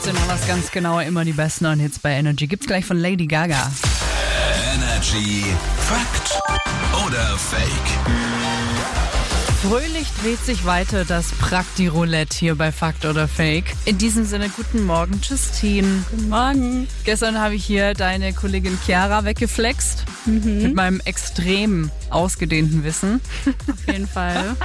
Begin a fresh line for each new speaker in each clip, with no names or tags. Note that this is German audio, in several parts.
17 Uhr was ganz genau, immer die besten neuen Hits bei Energy. Gibt's gleich von Lady Gaga.
Energy Fakt oder Fake?
Fröhlich dreht sich weiter das Prakti-Roulette hier bei Fakt oder Fake. In diesem Sinne, guten Morgen, Justine.
Guten Morgen.
Gestern habe ich hier deine Kollegin Chiara weggeflext mit meinem extrem ausgedehnten Wissen.
Auf jeden Fall.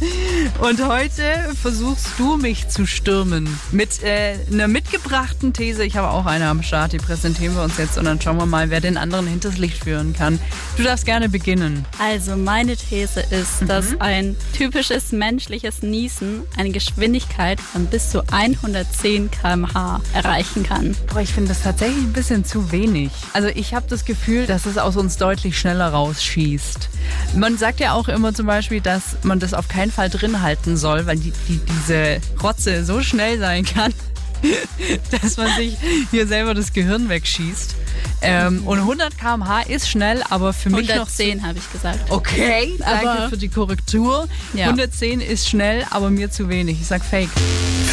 Und heute versuchst du mich zu stürmen mit äh, einer mitgebrachten These. Ich habe auch eine am Start, die präsentieren wir uns jetzt und dann schauen wir mal, wer den anderen hinters Licht führen kann. Du darfst gerne beginnen.
Also meine These ist, dass ein typisches menschliches Niesen eine Geschwindigkeit von bis zu 110 km/h erreichen kann.
Boah, ich finde das tatsächlich ein bisschen zu wenig. Also ich habe das Gefühl, dass es aus uns deutlich schneller rausschießt. Man sagt ja auch immer zum Beispiel, dass man das auf keinen Fall drin halten soll, weil die, die, diese Rotze so schnell sein kann, dass man sich hier selber das Gehirn wegschießt. Ähm, und 100 km/h ist schnell, aber für mich noch zu
110 habe ich gesagt.
Okay, danke
Aber-
für die Korrektur.
Ja.
110 ist schnell, aber mir zu wenig. Ich sag Fake.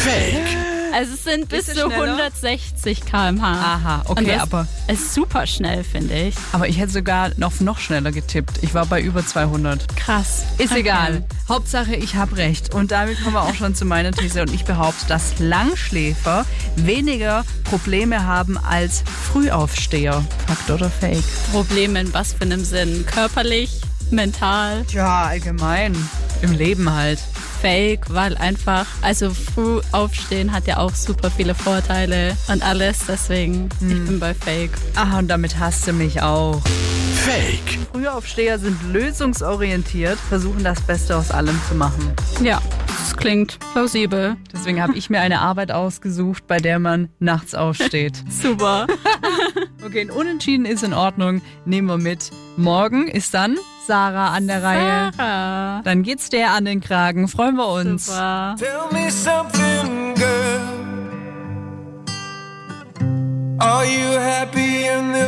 Fake.
Also es sind bis zu
schneller?
160 km/h.
Aha, okay, aber-
ist super schnell, finde ich.
Aber ich hätte sogar noch, noch schneller getippt. Ich war bei über 200.
Krass.
Ist
Okay.
egal. Hauptsache, ich habe recht. Und damit kommen wir auch schon zu meiner These. Und ich behaupte, dass Langschläfer weniger Probleme haben als Frühaufsteher. Fakt oder Fake?
Probleme in was für einem Sinn? Körperlich, mental,
Ja, allgemein. Im Leben halt.
Fake, weil einfach, also früh aufstehen hat ja auch super viele Vorteile und alles, deswegen,
Hm.
ich bin bei fake.
Ah, und damit hasst du mich auch.
Fake.
Frühaufsteher sind lösungsorientiert, versuchen das Beste aus allem zu machen.
Ja, das klingt plausibel.
Deswegen habe ich mir eine Arbeit ausgesucht, bei der man nachts aufsteht.
Super.
Okay, ein Unentschieden ist in Ordnung. Nehmen wir mit. Morgen ist dann Sarah an der Reihe. Dann geht's der an den Kragen. Freuen wir uns.
Super.
Tell me something, girl. Are you happy in this